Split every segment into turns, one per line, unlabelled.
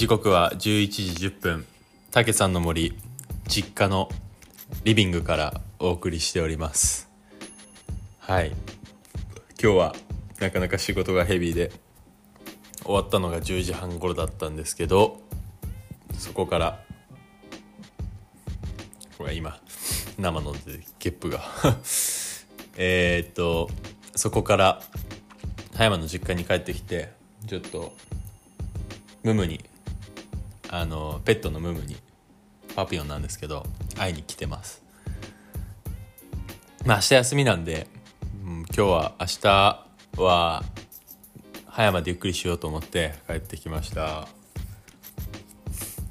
時刻は11時10分。たけさんの森実家のリビングからお送りしております。はい。今日はなかなか仕事がヘビーで終わったのが10時半頃だったんですけどそこからこれ今生のゲップが。えっとそこから葉山の実家に帰ってきてちょっとムムにあのペットのムームにパピヨンなんですけど会いに来てます。まあ明日休みなんで、うん、今日は明日は葉山でゆっくりしようと思って帰ってきました。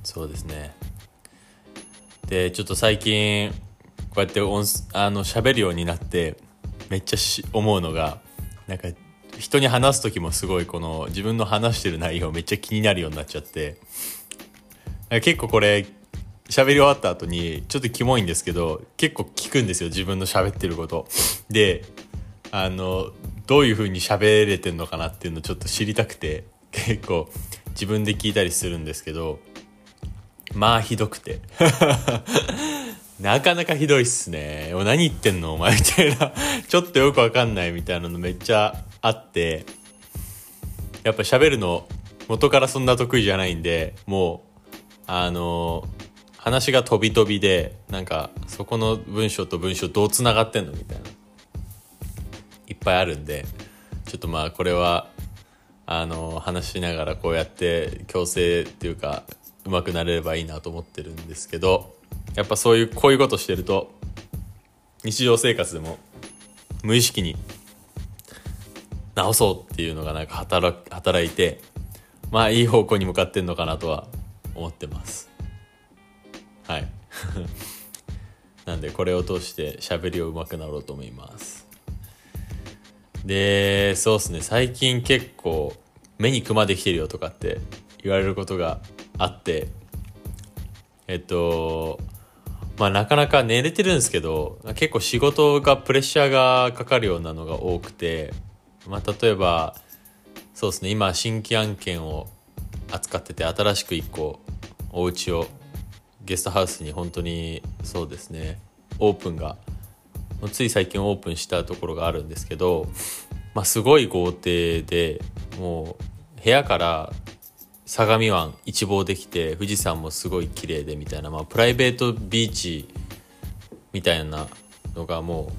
そうですね。でちょっと最近こうやって音あの喋るようになってめっちゃし思うのがなんか人に話す時もすごいこの自分の話してる内容めっちゃ気になるようになっちゃって結構これ喋り終わった後にちょっとキモいんですけど結構聞くんですよ自分の喋ってること。であのどういう風に喋れてんのかなっていうのをちょっと知りたくて結構自分で聞いたりするんですけどまあひどくて。なかなかひどいっすね。何言ってんの？お前みたいな。ちょっとよくわかんないみたいなのめっちゃあって、やっぱ喋るの元からそんな得意じゃないんで、もう、あの話が飛び飛びで、なんかそこの文章と文章どう繋がってんのみたいな。いっぱいあるんで、ちょっとまあこれは、あの話しながらこうやって強制っていうか、うまくなれればいいなと思ってるんですけど、やっぱそういうこういうことしてると日常生活でも無意識に直そうっていうのがなんか働働いてまあいい方向に向かってんのかなとは思ってます。はい。なんでこれを通して喋りを上手くなろうと思います。でそうっすね。最近結構目にクマできてるよとかって言われることがあってえっとまあなかなか寝れてるんですけど結構仕事がプレッシャーがかかるようなのが多くて、まあ、例えばそうですね。今新規案件を扱ってて新しく1個お家をゲストハウスに本当にそうですね。オープンがつい最近オープンしたところがあるんですけど、まあ、すごい豪邸でもう部屋から相模湾一望できて富士山もすごい綺麗でみたいな、まあ、プライベートビーチみたいなのがも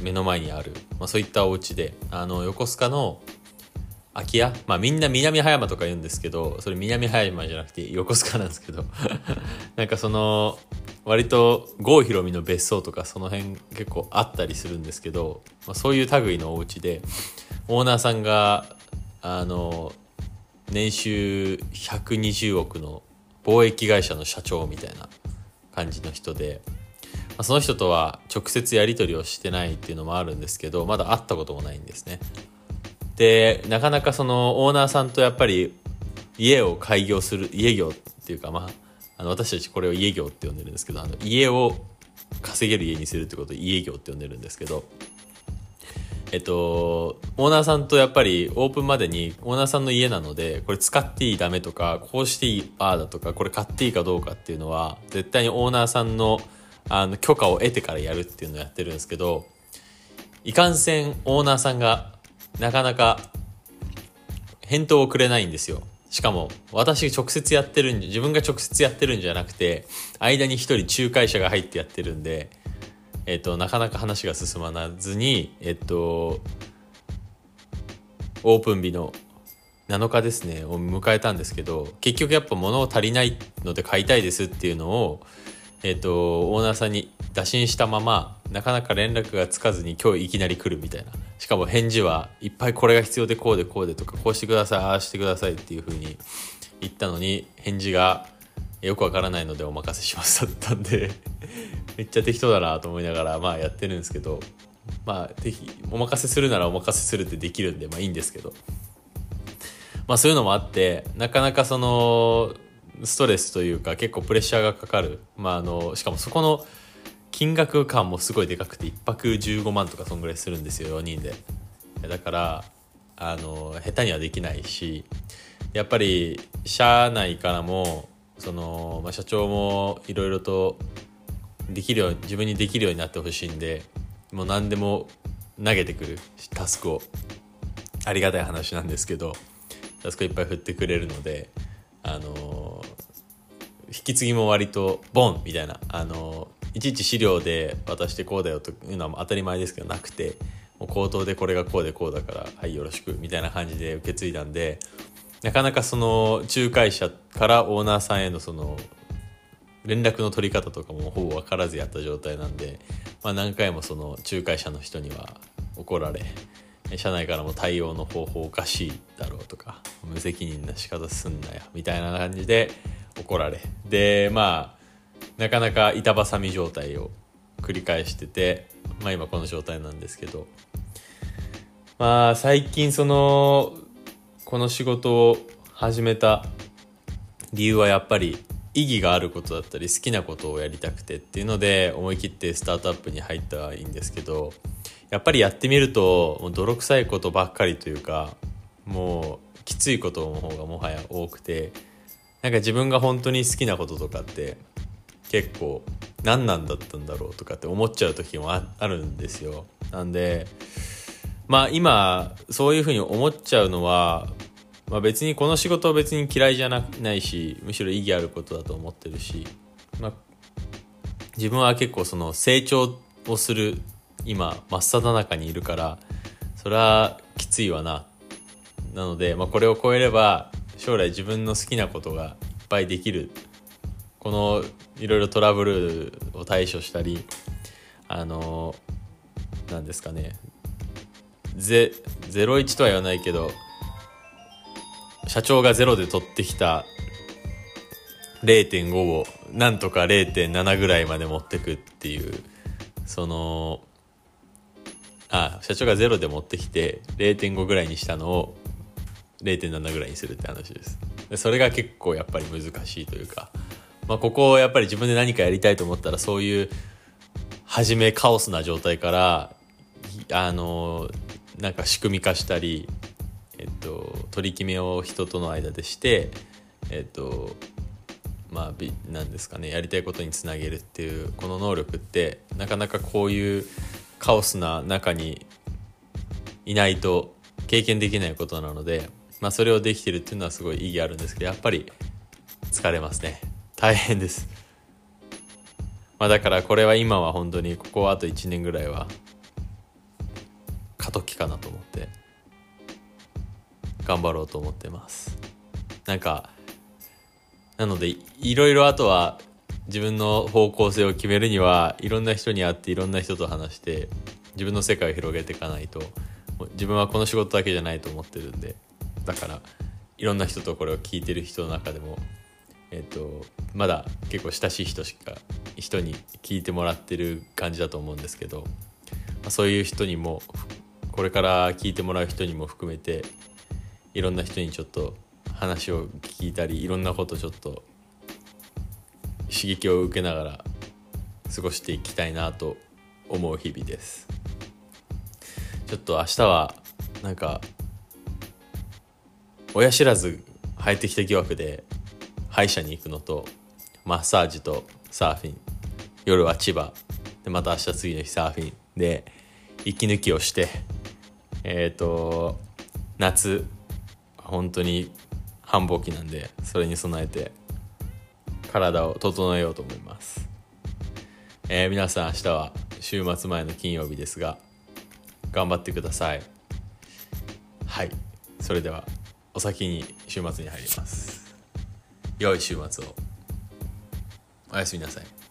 う目の前にある、まあ、そういったお家であの横須賀の空き家？まあみんな南葉山とか言うんですけどそれ南葉山じゃなくて横須賀なんですけど。なんかその割と郷ひろみの別荘とかその辺結構あったりするんですけど、まあ、そういう類のお家でオーナーさんがあの年収120億の貿易会社の社長みたいな感じの人で、まあ、その人とは直接やり取りをしてないっていうのもあるんですけどまだ会ったこともないんですね。でなかなかそのオーナーさんとやっぱり家を開業する家業っていうかまああの私たちこれを家業って呼んでるんですけどあの家を稼げる家にするってことを家業って呼んでるんですけどえっと、オーナーさんとやっぱりオープンまでにオーナーさんの家なので、これ使っていいダメとか、こうしていいああだとか、これ買っていいかどうかっていうのは、絶対にオーナーさんのあの許可を得てからやるっていうのをやってるんですけど、いかんせんオーナーさんがなかなか返答をくれないんですよ。しかも、私直接やってるん自分が直接やってるんじゃなくて、間に一人仲介者が入ってやってるんで、えっと、なかなか話が進まずに、えっと、オープン日の7日ですね、を迎えたんですけど、結局やっぱ物を足りないので買いたいですっていうのを、えっと、オーナーさんに打診したまま、なかなか連絡がつかずに今日いきなり来るみたいな。しかも返事はいっぱいこれが必要でこうでこうでとか、こうしてください、ああしてくださいっていう風に言ったのに、返事がよくわからないのでお任せしますだったんで めっちゃ適当だなと思いながらまあやってるんですけどまあ是非お任せするならお任せするってできるんでまあいいんですけどまあそういうのもあってなかなかそのストレスというか結構プレッシャーがかかるまああのしかもそこの金額感もすごいでかくて1泊15万とかそんぐらいするんですよ4人で。だからあの下手にはできないしやっぱり社内からもその、まあ、社長もいろいろとできるように自分にできるようになってほしいんでもう何でも投げてくるタスクを。ありがたい話なんですけどタスクいっぱい振ってくれるのであの引き継ぎも割とボンみたいなあのいちいち資料で渡してこうだよというのは当たり前ですけどなくてもう口頭でこれがこうでこうだからはいよろしくみたいな感じで受け継いだんでなかなかその仲介者からオーナーさんへのその連絡の取り方とかもほぼ分からずやった状態なんで、まあ、何回もその仲介者の人には怒られ社内からも対応の方法おかしいだろうとか無責任な仕方すんなよみたいな感じで怒られ。でまあなかなか板挟み状態を繰り返してて、まあ、今この状態なんですけど。まあ最近そのこの仕事を始めた理由はやっぱり意義があることだったり好きなことをやりたくてっていうので思い切ってスタートアップに入ったらいいんですけどやっぱりやってみるともう泥臭いことばっかりというかもうきついことの方がもはや多くてなんか自分が本当に好きなこととかって結構何なんだったんだろうとかって思っちゃう時もあるんですよ。なんでまあ今そういうふうに思っちゃうのは、まあ、別にこの仕事は別に嫌いじゃなないしむしろ意義あることだと思ってるし、まあ、自分は結構その成長をする今真っ只中にいるからそれはきついわななので、まあ、これを超えれば将来自分の好きなことがいっぱいできるこのいろいろトラブルを対処したりあの何ですかね。ゼ01とは言わないけど社長がゼロで取ってきた0.5をなんとか0.7ぐらいまで持ってくっていうそのあ社長がゼロで持ってきて0.5ぐらいにしたのを0.7ぐらいにするって話です。でそれが結構やっぱり難しいというか、まあ、ここをやっぱり自分で何かやりたいと思ったらそういう初めカオスな状態からあのなんか仕組み化したり、えっと、取り決めを人との間でしてえっとまあ何ですかねやりたいことにつなげるっていうこの能力ってなかなかこういうカオスな中にいないと経験できないことなので、まあ、それをできてるっていうのはすごい意義あるんですけどやっぱり疲れますね。大変です、まあ、だからこれは今は本当にここはあと1年ぐらいは過渡期かなと思って頑張ろうと思ってます。なんかなのでいろいろあとは自分の方向性を決めるにはいろんな人に会っていろんな人と話して自分の世界を広げていかないと自分はこの仕事だけじゃないと思ってるんでだからいろんな人とこれを聞いてる人の中でも、えーと、まだ結構親しい人しか人に聞いてもらってる感じだと思うんですけど、まあ、そういう人にもこれから聞いてもらう人にも含めていろんな人にちょっと話を聞いたりいろんなことちょっと刺激を受けながら過ごしていきたいなと思う日々です。ちょっと明日はなんか親知らず生えてきた疑惑で歯医者に行くのとマッサージとサーフィン。夜は千葉。でまた明日次の日サーフィンで息抜きをしてえっ、ー、と夏本当に繁忙期なんでそれに備えて体を整えようと思います、えー、皆さん明日は週末前の金曜日ですが頑張ってください。はい。それではお先に週末に入ります。良い週末を。おやすみなさい。